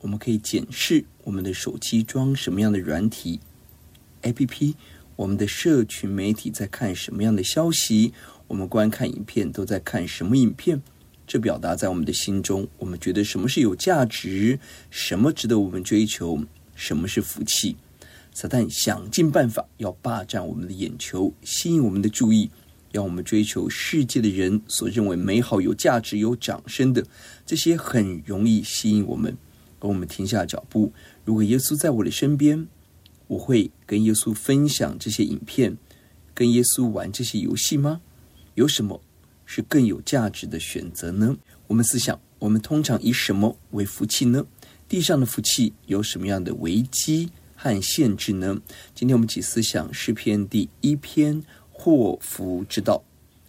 我们可以检视我们的手机装什么样的软体 APP，我们的社群媒体在看什么样的消息，我们观看影片都在看什么影片。这表达在我们的心中，我们觉得什么是有价值，什么值得我们追求，什么是福气。撒旦想尽办法要霸占我们的眼球，吸引我们的注意，让我们追求世界的人所认为美好、有价值、有掌声的这些，很容易吸引我们，而我们停下脚步。如果耶稣在我的身边，我会跟耶稣分享这些影片，跟耶稣玩这些游戏吗？有什么是更有价值的选择呢？我们思想，我们通常以什么为福气呢？地上的福气有什么样的危机和限制呢？今天我们起思想诗篇第一篇祸福之道。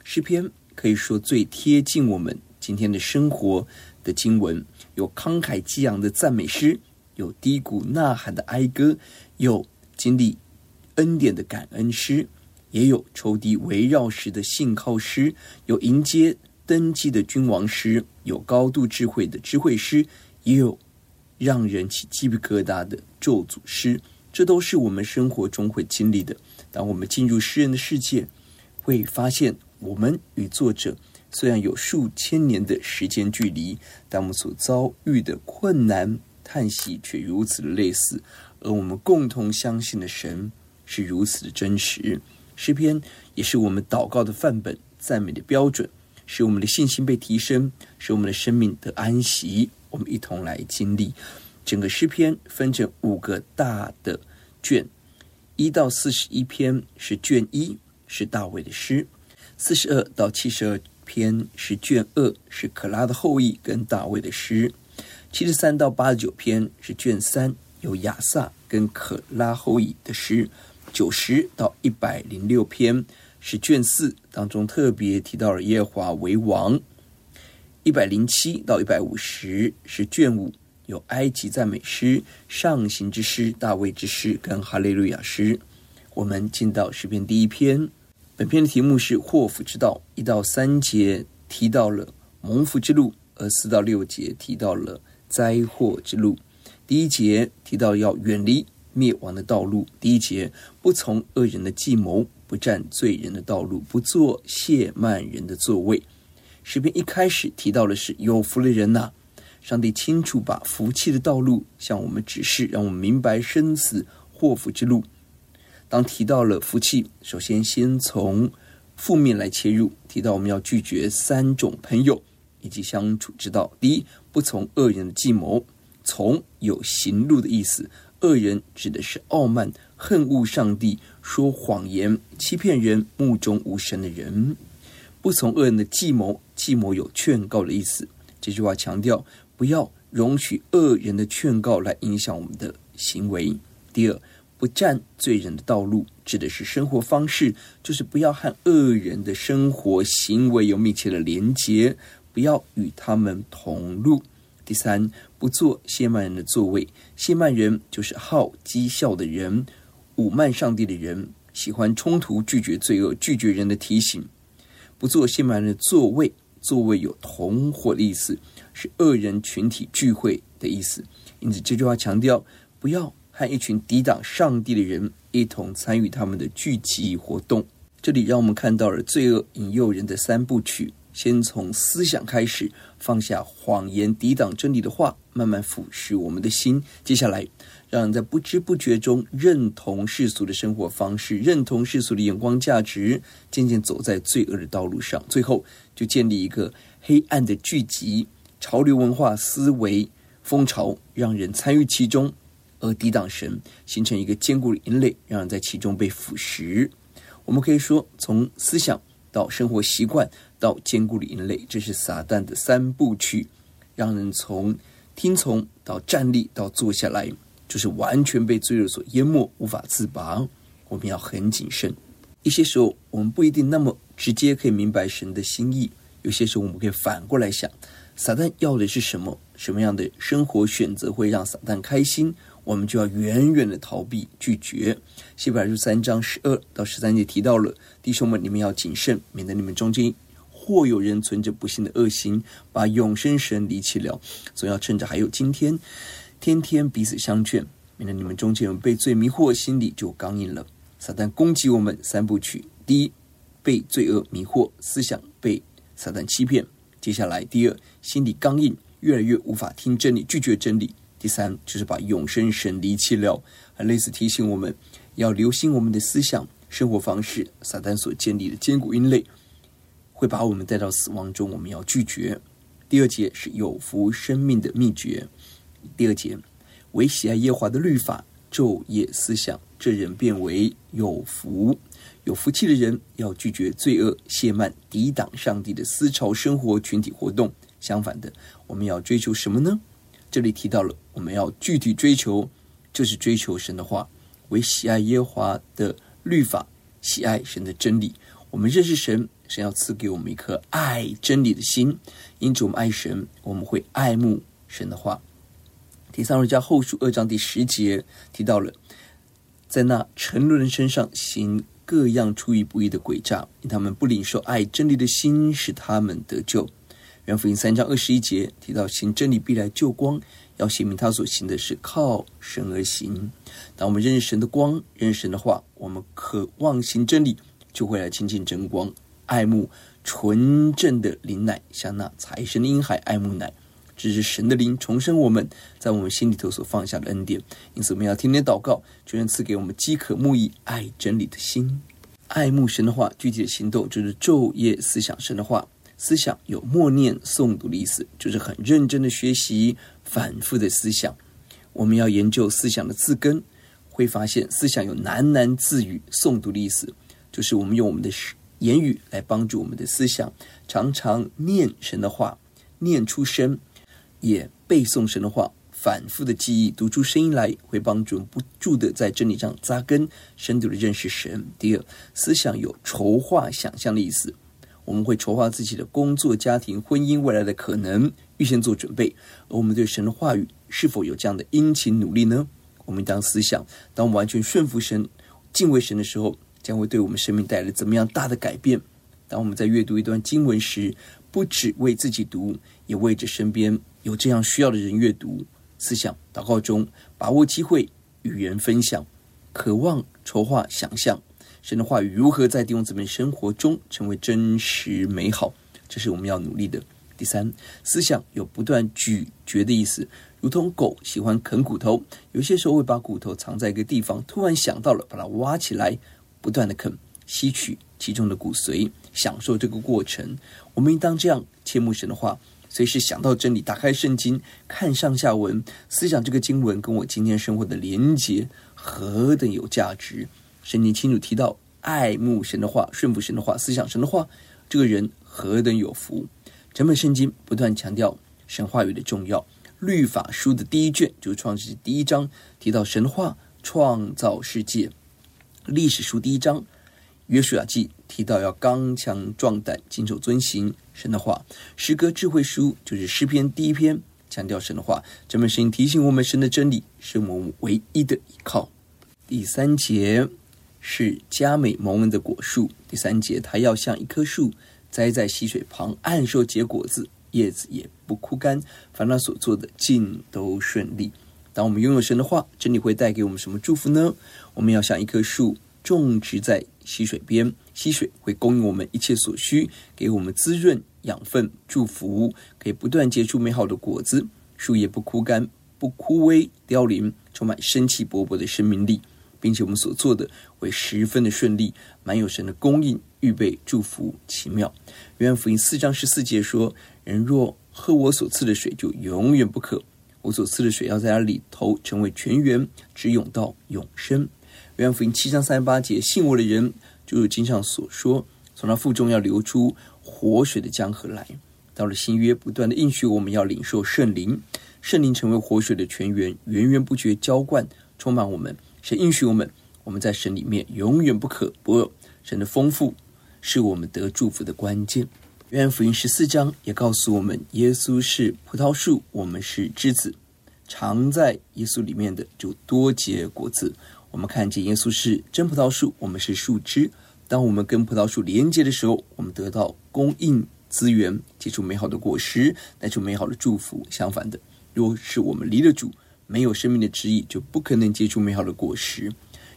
诗篇可以说最贴近我们今天的生活的经文，有慷慨激昂的赞美诗，有低谷呐喊的哀歌，有经历恩典的感恩诗，也有仇敌围绕时的信靠诗，有迎接登基的君王诗，有高度智慧的智慧诗，也有。让人起鸡皮疙瘩的咒诅诗，这都是我们生活中会经历的。当我们进入诗人的世界，会发现我们与作者虽然有数千年的时间距离，但我们所遭遇的困难、叹息却如此的类似。而我们共同相信的神是如此的真实。诗篇也是我们祷告的范本、赞美的标准，使我们的信心被提升，使我们的生命得安息。我们一同来经历整个诗篇，分成五个大的卷，一到四十一篇是卷一，是大卫的诗；四十二到七十二篇是卷二，是可拉的后裔跟大卫的诗；七十三到八十九篇是卷三，有亚萨跟可拉后裔的诗；九十到一百零六篇是卷四，当中特别提到了耶华为王。一百零七到一百五十是卷五，有埃及赞美诗、上行之诗、大卫之诗跟哈利路亚诗。我们进到诗篇第一篇，本篇的题目是祸福之道。一到三节提到了蒙福之路，而四到六节提到了灾祸之路。第一节提到要远离灭亡的道路。第一节不从恶人的计谋，不占罪人的道路，不做亵慢人的座位。诗篇一开始提到的是有福的人呐，上帝清楚把福气的道路向我们指示，让我们明白生死祸福之路。当提到了福气，首先先从负面来切入，提到我们要拒绝三种朋友以及相处之道。第一，不从恶人的计谋，从有行路的意思，恶人指的是傲慢、恨恶上帝、说谎言、欺骗人、目中无神的人。不从恶人的计谋，计谋有劝告的意思。这句话强调不要容许恶人的劝告来影响我们的行为。第二，不占罪人的道路，指的是生活方式，就是不要和恶人的生活行为有密切的连结，不要与他们同路。第三，不做亵慢人的座位，亵慢人就是好讥笑的人，侮慢上帝的人，喜欢冲突，拒绝罪恶，拒绝人的提醒。不做亵慢人的座位，座位有同伙的意思，是恶人群体聚会的意思。因此，这句话强调不要和一群抵挡上帝的人一同参与他们的聚集活动。这里让我们看到了罪恶引诱人的三部曲：先从思想开始，放下谎言、抵挡真理的话，慢慢腐蚀我们的心。接下来，让人在不知不觉中认同世俗的生活方式，认同世俗的眼光价值，渐渐走在罪恶的道路上。最后，就建立一个黑暗的聚集、潮流文化思维风潮，让人参与其中，而抵挡神，形成一个坚固的营垒，让人在其中被腐蚀。我们可以说，从思想到生活习惯到坚固的营垒，这是撒旦的三部曲，让人从听从到站立到坐下来。就是完全被罪恶所淹没，无法自拔。我们要很谨慎。一些时候，我们不一定那么直接可以明白神的心意。有些时候，我们可以反过来想：撒旦要的是什么？什么样的生活选择会让撒旦开心？我们就要远远的逃避、拒绝。希伯来书三章十二到十三节提到了：弟兄们，你们要谨慎，免得你们中间或有人存着不信的恶心，把永生神离弃了。总要趁着还有今天。天天彼此相劝，免得你们中间有被罪迷惑，心里就刚硬了。撒旦攻击我们三部曲：第一，被罪恶迷惑，思想被撒旦欺骗；接下来，第二，心里刚硬，越来越无法听真理，拒绝真理；第三，就是把永生神离弃了。很类似提醒我们要留心我们的思想、生活方式。撒旦所建立的坚固营垒，会把我们带到死亡中，我们要拒绝。第二节是有福生命的秘诀。第二节，唯喜爱耶华的律法，昼夜思想，这人变为有福。有福气的人要拒绝罪恶，亵慢，抵挡上帝的思潮生活群体活动。相反的，我们要追求什么呢？这里提到了，我们要具体追求，就是追求神的话，为喜爱耶和华的律法，喜爱神的真理。我们认识神，神要赐给我们一颗爱真理的心，因此我们爱神，我们会爱慕神的话。第撒迦利亚后书二章第十节提到了，在那沉沦人身上行各样出于不义的诡诈，因他们不领受爱真理的心，使他们得救。约翰福音三章二十一节提到，行真理必来救光，要显明他所行的是靠神而行。当我们认识神的光，认识神的话，我们渴望行真理，就会来亲近真光，爱慕纯正的灵奶，像那财神的婴孩爱慕奶。这是神的灵重生我们，在我们心里头所放下的恩典。因此，我们要天天祷告，求神赐给我们饥渴慕义、爱真理的心，爱慕神的话。具体的行动就是昼夜思想神的话。思想有默念、诵读的意思，就是很认真的学习、反复的思想。我们要研究思想的字根，会发现思想有喃喃自语、诵读的意思，就是我们用我们的言语来帮助我们的思想，常常念神的话，念出声。也背诵神的话，反复的记忆，读出声音来，会帮助不住的在真理上扎根，深度的认识神。第二，思想有筹划、想象的意思，我们会筹划自己的工作、家庭、婚姻未来的可能，预先做准备。而我们对神的话语是否有这样的殷勤努力呢？我们当思想，当我们完全顺服神、敬畏神的时候，将会对我们生命带来怎么样大的改变？当我们在阅读一段经文时，不只为自己读，也为着身边有这样需要的人阅读。思想祷告中，把握机会与人分享，渴望筹划想象神的话语如何在弟兄姊妹生活中成为真实美好，这是我们要努力的。第三，思想有不断咀嚼的意思，如同狗喜欢啃骨头，有些时候会把骨头藏在一个地方，突然想到了，把它挖起来，不断的啃，吸取其中的骨髓，享受这个过程。我们应当这样切慕神的话。随时想到真理，打开圣经，看上下文，思想这个经文跟我今天生活的连结何等有价值。圣经清楚提到，爱慕神的话，顺服神的话，思想神的话，这个人何等有福。整本圣经不断强调神话语的重要。律法书的第一卷就是创世记第一章，提到神话创造世界。历史书第一章。约书亚记提到要刚强壮胆，谨守遵行神的话。诗歌智慧书就是诗篇第一篇，强调神的话。整本圣经提醒我们，神的真理是我们唯一的依靠。第三节是佳美蒙恩的果树。第三节，它要像一棵树栽在溪水旁，按时结果子，叶子也不枯干，凡他所做的尽都顺利。当我们拥有神的话，真理会带给我们什么祝福呢？我们要像一棵树。种植在溪水边，溪水会供应我们一切所需，给我们滋润养分，祝福可以不断结出美好的果子，树叶不枯干，不枯萎凋零，充满生气勃勃的生命力，并且我们所做的会十分的顺利，满有神的供应、预备、祝福，奇妙。约翰福音四章十四节说：“人若喝我所赐的水，就永远不渴。我所赐的水要在他里头成为泉源，直涌到永生。”约翰福音七章三十八节：“信我的人，就如经上所说，从他腹中要流出活水的江河来。”到了新约，不断的应许我们要领受圣灵，圣灵成为活水的泉源，源源不绝浇灌，充满我们。神应许我们，我们在神里面永远不可不饿。神的丰富是我们得祝福的关键。约翰福音十四章也告诉我们，耶稣是葡萄树，我们是枝子，常在耶稣里面的就多结果子。我们看见耶稣是真葡萄树，我们是树枝。当我们跟葡萄树连接的时候，我们得到供应资源，结出美好的果实，带出美好的祝福。相反的，若是我们离了主，没有生命的旨意，就不可能结出美好的果实。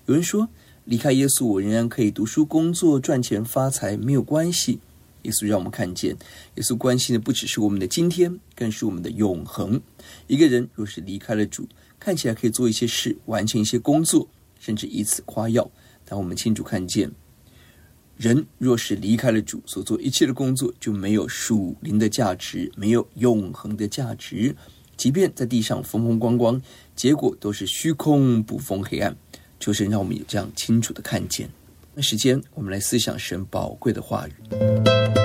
有人说，离开耶稣，我仍然可以读书、工作、赚钱、发财，没有关系。耶稣让我们看见，耶稣关心的不只是我们的今天，更是我们的永恒。一个人若是离开了主，看起来可以做一些事，完成一些工作，甚至以此夸耀。但我们清楚看见，人若是离开了主，所做一切的工作就没有属灵的价值，没有永恒的价值。即便在地上风风光光，结果都是虚空、不封、黑暗。求神让我们有这样清楚的看见。那时间，我们来思想神宝贵的话语。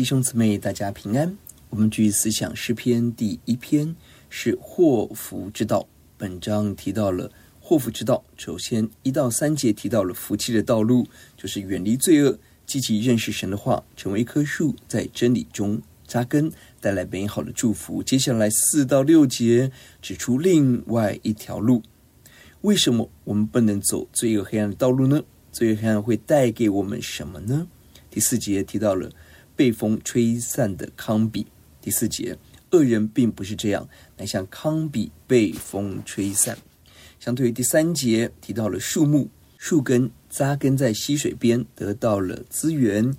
弟兄姊妹，大家平安。我们继续思想诗篇第一篇，是祸福之道。本章提到了祸福之道。首先一到三节提到了福气的道路，就是远离罪恶，积极认识神的话，成为一棵树，在真理中扎根，带来美好的祝福。接下来四到六节指出另外一条路。为什么我们不能走罪恶黑暗的道路呢？罪恶黑暗会带给我们什么呢？第四节提到了。被风吹散的糠秕，第四节，恶人并不是这样，乃像糠秕被风吹散。相对于第三节提到了树木，树根扎根在溪水边，得到了资源，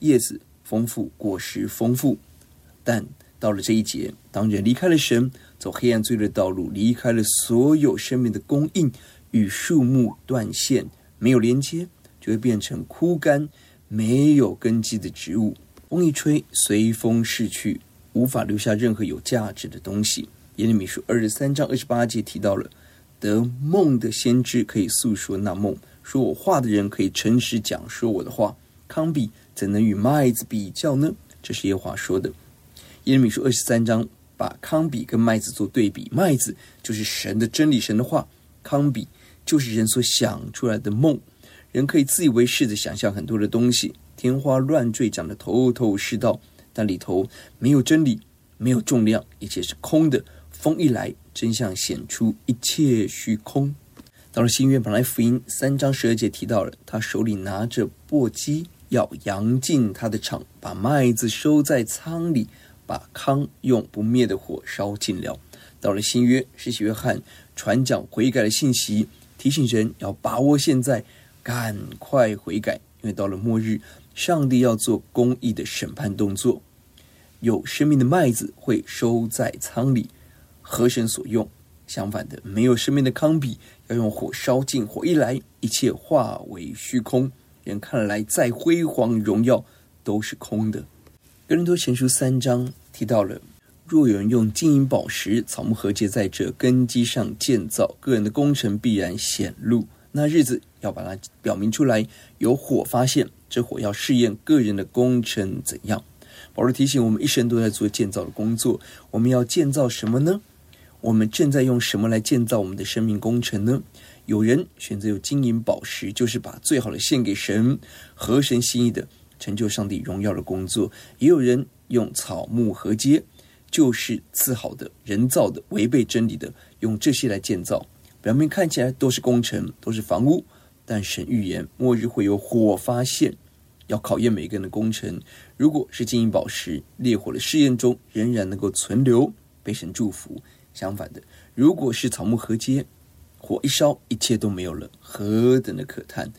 叶子丰富，果实丰富。但到了这一节，当人离开了神，走黑暗罪的道路，离开了所有生命的供应，与树木断线，没有连接，就会变成枯干、没有根基的植物。风一吹，随风逝去，无法留下任何有价值的东西。耶利米书二十三章二十八节提到了，得梦的先知可以诉说那梦，说我话的人可以诚实讲说我的话。康比怎能与麦子比较呢？这是耶华说的。耶利米书二十三章把康比跟麦子做对比，麦子就是神的真理，神的话；康比就是人所想出来的梦，人可以自以为是的想象很多的东西。天花乱坠，讲得头头是道，但里头没有真理，没有重量，一切是空的。风一来，真相显出，一切虚空。到了新约，本来福音三章十二节提到了，他手里拿着簸箕，要扬进他的场，把麦子收在仓里，把糠用不灭的火烧尽了。到了新约，是约翰传讲悔改的信息，提醒人要把握现在，赶快悔改，因为到了末日。上帝要做公义的审判动作，有生命的麦子会收在仓里，合神所用；相反的，没有生命的糠秕要用火烧尽。火一来，一切化为虚空。人看来再辉煌荣耀都是空的。格林多前书三章提到了：若有人用金银宝石、草木和结在这根基上建造，个人的工程必然显露。那日子要把它表明出来，有火发现。这火要试验个人的工程怎样？保罗提醒我们，一生都在做建造的工作。我们要建造什么呢？我们正在用什么来建造我们的生命工程呢？有人选择用金银宝石，就是把最好的献给神，合神心意的，成就上帝荣耀的工作；也有人用草木和秸，就是次好的、人造的、违背真理的，用这些来建造。表面看起来都是工程，都是房屋，但神预言末日会有火发现。要考验每个人的工程，如果是金银宝石，烈火的试验中仍然能够存留，被神祝福；相反的，如果是草木禾秸，火一烧，一切都没有了，何等的可叹！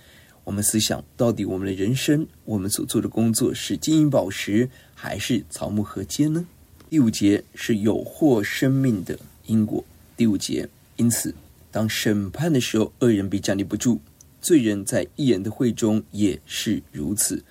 我们思想，到底我们的人生，我们所做的工作是金银宝石，还是草木禾秸呢？第五节是有祸生命的因果。第五节，因此，当审判的时候，恶人必站立不住。罪人在义人的会中也是如此。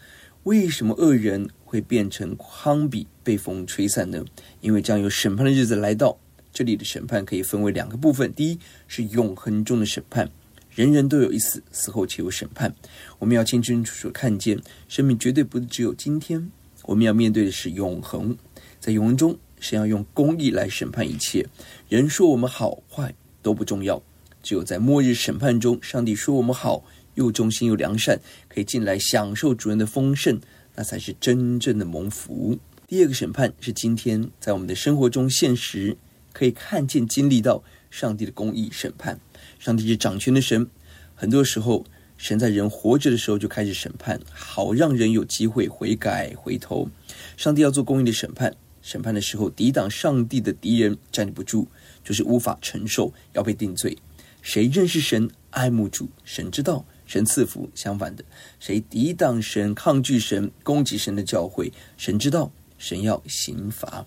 为什么恶人会变成糠秕被风吹散呢？因为将有审判的日子来到。这里的审判可以分为两个部分：第一是永恒中的审判，人人都有一死，死后且有审判。我们要清清楚楚看见，生命绝对不只有今天，我们要面对的是永恒。在永恒中，神要用公义来审判一切。人说我们好坏都不重要。只有在末日审判中，上帝说我们好，又忠心又良善，可以进来享受主人的丰盛，那才是真正的蒙福。第二个审判是今天在我们的生活中现实可以看见、经历到上帝的公义审判。上帝是掌权的神，很多时候神在人活着的时候就开始审判，好让人有机会悔改回头。上帝要做公义的审判，审判的时候抵挡上帝的敌人站立不住，就是无法承受，要被定罪。谁认识神、爱慕主，神知道，神赐福；相反的，谁抵挡神、抗拒神、攻击神的教会，神知道，神要刑罚。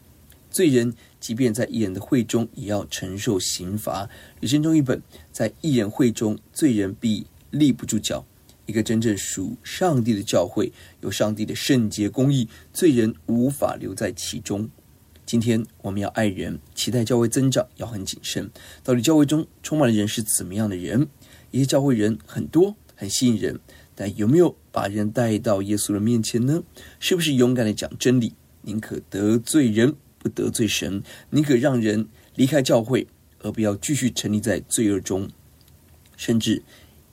罪人即便在义人的会中，也要承受刑罚。吕振中一本，在义人会中，罪人必立不住脚。一个真正属上帝的教会，有上帝的圣洁公义，罪人无法留在其中。今天我们要爱人，期待教会增长，要很谨慎。到底教会中充满的人是怎么样的人？一些教会人很多，很吸引人，但有没有把人带到耶稣的面前呢？是不是勇敢的讲真理，宁可得罪人，不得罪神；宁可让人离开教会，而不要继续沉溺在罪恶中，甚至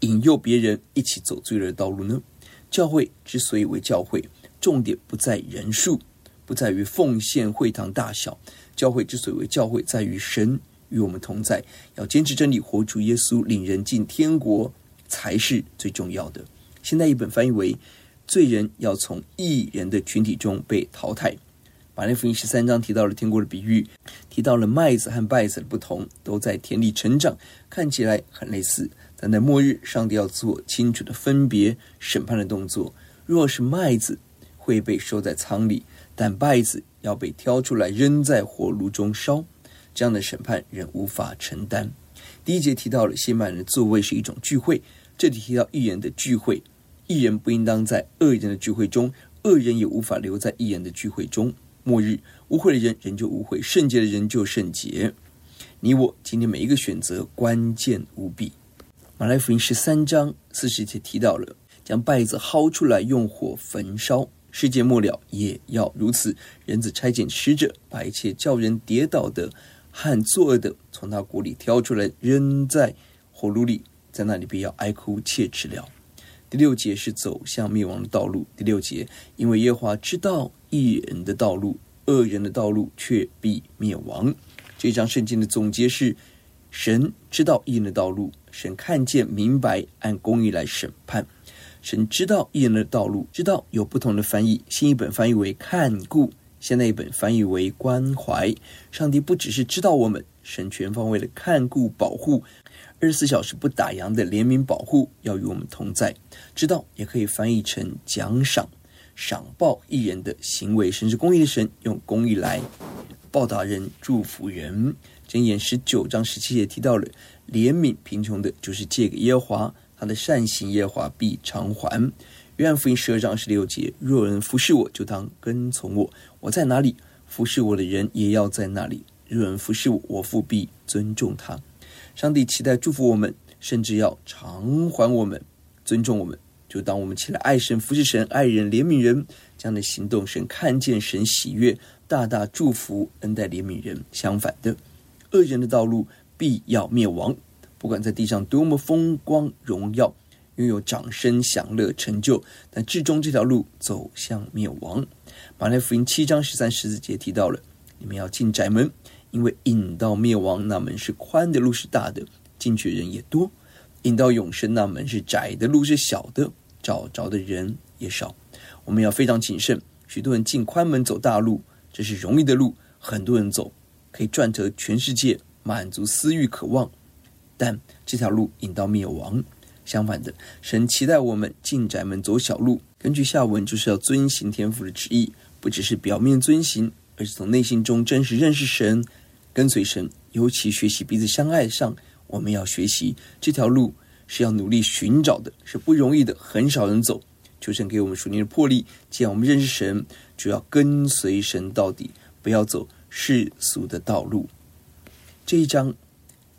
引诱别人一起走罪恶的道路呢？教会之所以为教会，重点不在人数，不在于奉献会堂大小。教会之所以为教会，在于神与我们同在，要坚持真理，活出耶稣，领人进天国，才是最重要的。现在译本翻译为：罪人要从义人的群体中被淘汰。马太福音十三章提到了天国的比喻，提到了麦子和稗子的不同，都在田里成长，看起来很类似。但在末日，上帝要做清楚的分别、审判的动作。若是麦子会被收在仓里，但稗子要被挑出来扔在火炉中烧，这样的审判人无法承担。第一节提到了西满人的座位是一种聚会，这里提到义人的聚会。义人不应当在恶人的聚会中，恶人也无法留在义人的聚会中。末日污秽的人仍旧污秽，圣洁的人就圣洁。你我今天每一个选择关键无比。马太福音十三章四十节提到了将稗子薅出来用火焚烧，世界末了也要如此。人子差遣使者，把一切叫人跌倒的和作恶的从他国里挑出来，扔在火炉里，在那里必要哀哭切齿了。第六节是走向灭亡的道路。第六节，因为耶和华知道义人的道路，恶人的道路却必灭亡。这章圣经的总结是：神知道义人的道路，神看见明白，按公义来审判。神知道义人的道路，知道有不同的翻译。新译本翻译为看顾，现代译本翻译为关怀。上帝不只是知道我们，神全方位的看顾保护。二十四小时不打烊的怜悯保护要与我们同在，知道也可以翻译成奖赏、赏报义人的行为，甚至公义的神用公义来报答人、祝福人。箴言十九章十七节提到了怜悯贫穷的，就是借给耶和华，他的善行耶和华必偿还。约翰福音十二章十六节：若人服侍我，就当跟从我；我在哪里，服侍我的人也要在那里。若人服侍我，我父必尊重他。上帝期待祝福我们，甚至要偿还我们、尊重我们。就当我们起来爱神、服侍神、爱人、怜悯人这样的行动，神看见神喜悦，大大祝福、恩待、怜悯人。相反的，恶人的道路必要灭亡。不管在地上多么风光荣耀，拥有掌声、享乐、成就，但至终这条路走向灭亡。马太福音七章十三、十四节提到了：你们要进窄门。因为引到灭亡那门是宽的，路是大的，进去的人也多；引到永生那门是窄的，路是小的，找着的人也少。我们要非常谨慎。许多人进宽门走大路，这是容易的路，很多人走，可以赚得全世界，满足私欲渴望。但这条路引到灭亡。相反的，神期待我们进窄门走小路。根据下文，就是要遵行天父的旨意，不只是表面遵行，而是从内心中真实认识神。跟随神，尤其学习彼此相爱上，我们要学习这条路是要努力寻找的，是不容易的，很少人走。求神给我们属灵的魄力，既然我们认识神，就要跟随神到底，不要走世俗的道路。这一章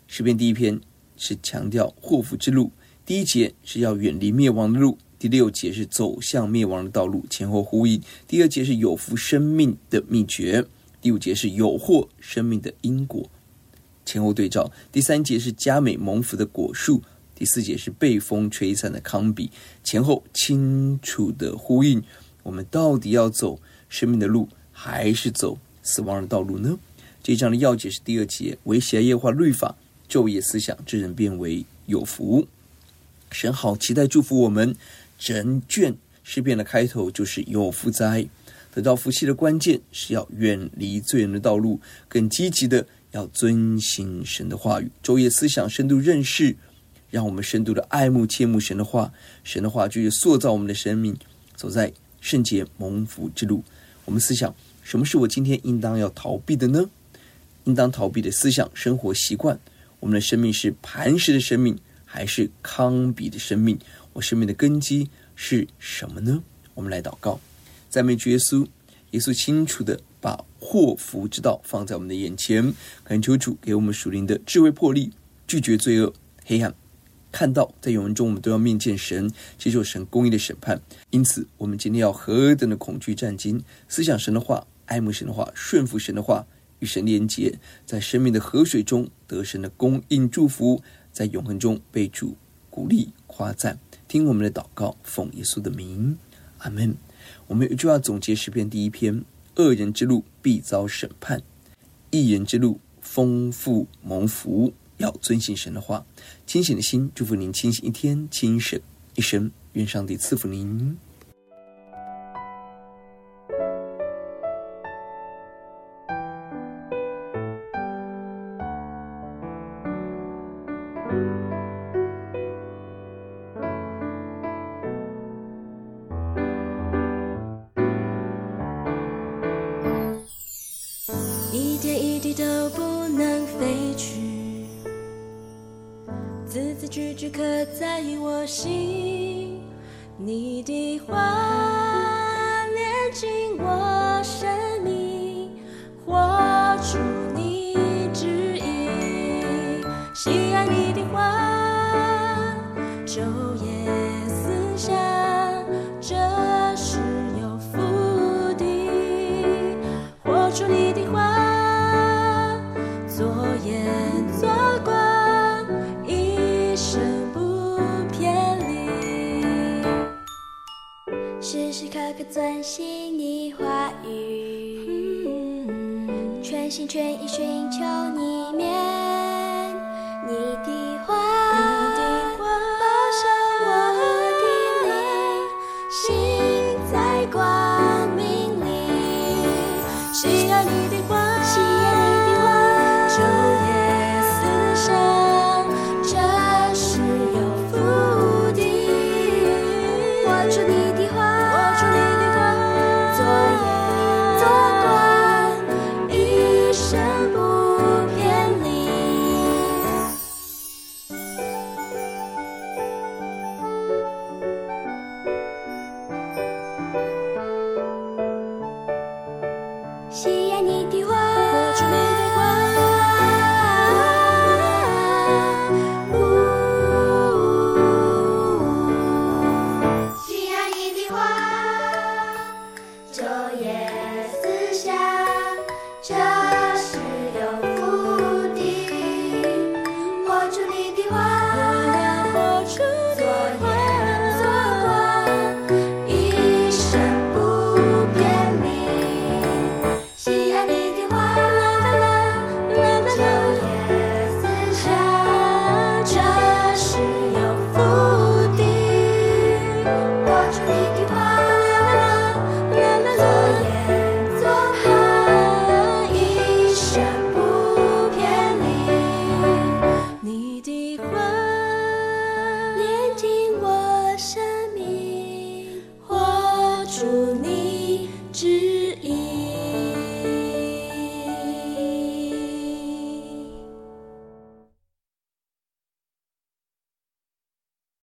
诗篇第一篇是强调祸福之路，第一节是要远离灭亡的路，第六节是走向灭亡的道路，前后呼应。第二节是有福生命的秘诀。第五节是有祸生命的因果，前后对照。第三节是佳美蒙福的果树，第四节是被风吹散的糠秕，前后清楚的呼应。我们到底要走生命的路，还是走死亡的道路呢？这一章的要解是第二节：惟喜爱耶和华律法，昼夜思想，这人便为有福。神好期待祝福我们，整卷诗篇的开头就是有福灾。得到福气的关键是要远离罪人的道路，更积极的要遵行神的话语，昼夜思想，深度认识，让我们深度的爱慕、切慕神的话。神的话就是塑造我们的生命，走在圣洁蒙福之路。我们思想，什么是我今天应当要逃避的呢？应当逃避的思想、生活习惯。我们的生命是磐石的生命，还是康比的生命？我生命的根基是什么呢？我们来祷告。赞美主耶稣，耶稣清楚地把祸福之道放在我们的眼前，恳求主给我们属灵的智慧魄力，拒绝罪恶黑暗，看到，在永恒中，我们都要面见神，接受神公义的审判。因此，我们今天要何等的恐惧战兢，思想神的话，爱慕神的话，顺服神的话，与神连结，在生命的河水中得神的供应祝福，在永恒中被主鼓励夸赞。听我们的祷告，奉耶稣的名，阿门。我们有一句话总结诗篇第一篇：恶人之路必遭审判，义人之路丰富蒙福。要遵行神的话，清醒的心，祝福您清醒一天，清醒一生。愿上帝赐福您。去。字字句句刻在我心，你的话连进我身可遵行你话语，全心全意寻求你面，知。